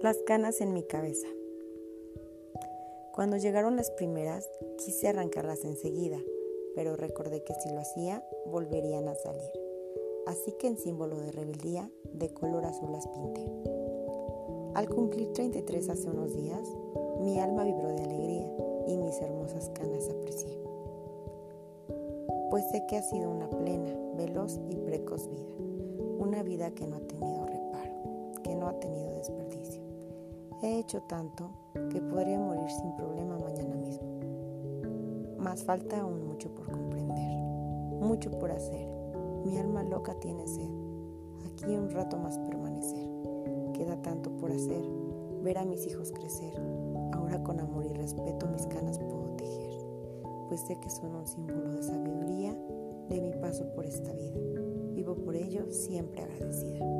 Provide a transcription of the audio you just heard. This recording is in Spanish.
Las canas en mi cabeza. Cuando llegaron las primeras, quise arrancarlas enseguida, pero recordé que si lo hacía, volverían a salir. Así que en símbolo de rebeldía, de color azul las pinté. Al cumplir 33 hace unos días, mi alma vibró de alegría y mis hermosas canas aprecié. Pues sé que ha sido una plena, veloz y precoz vida, una vida que no ha tenido reparo, que no ha tenido desperdicio He hecho tanto que podría morir sin problema mañana mismo. Mas falta aún mucho por comprender, mucho por hacer. Mi alma loca tiene sed. Aquí un rato más permanecer. Queda tanto por hacer, ver a mis hijos crecer. Ahora con amor y respeto mis canas puedo tejer, pues sé que son un símbolo de sabiduría de mi paso por esta vida. Vivo por ello siempre agradecida.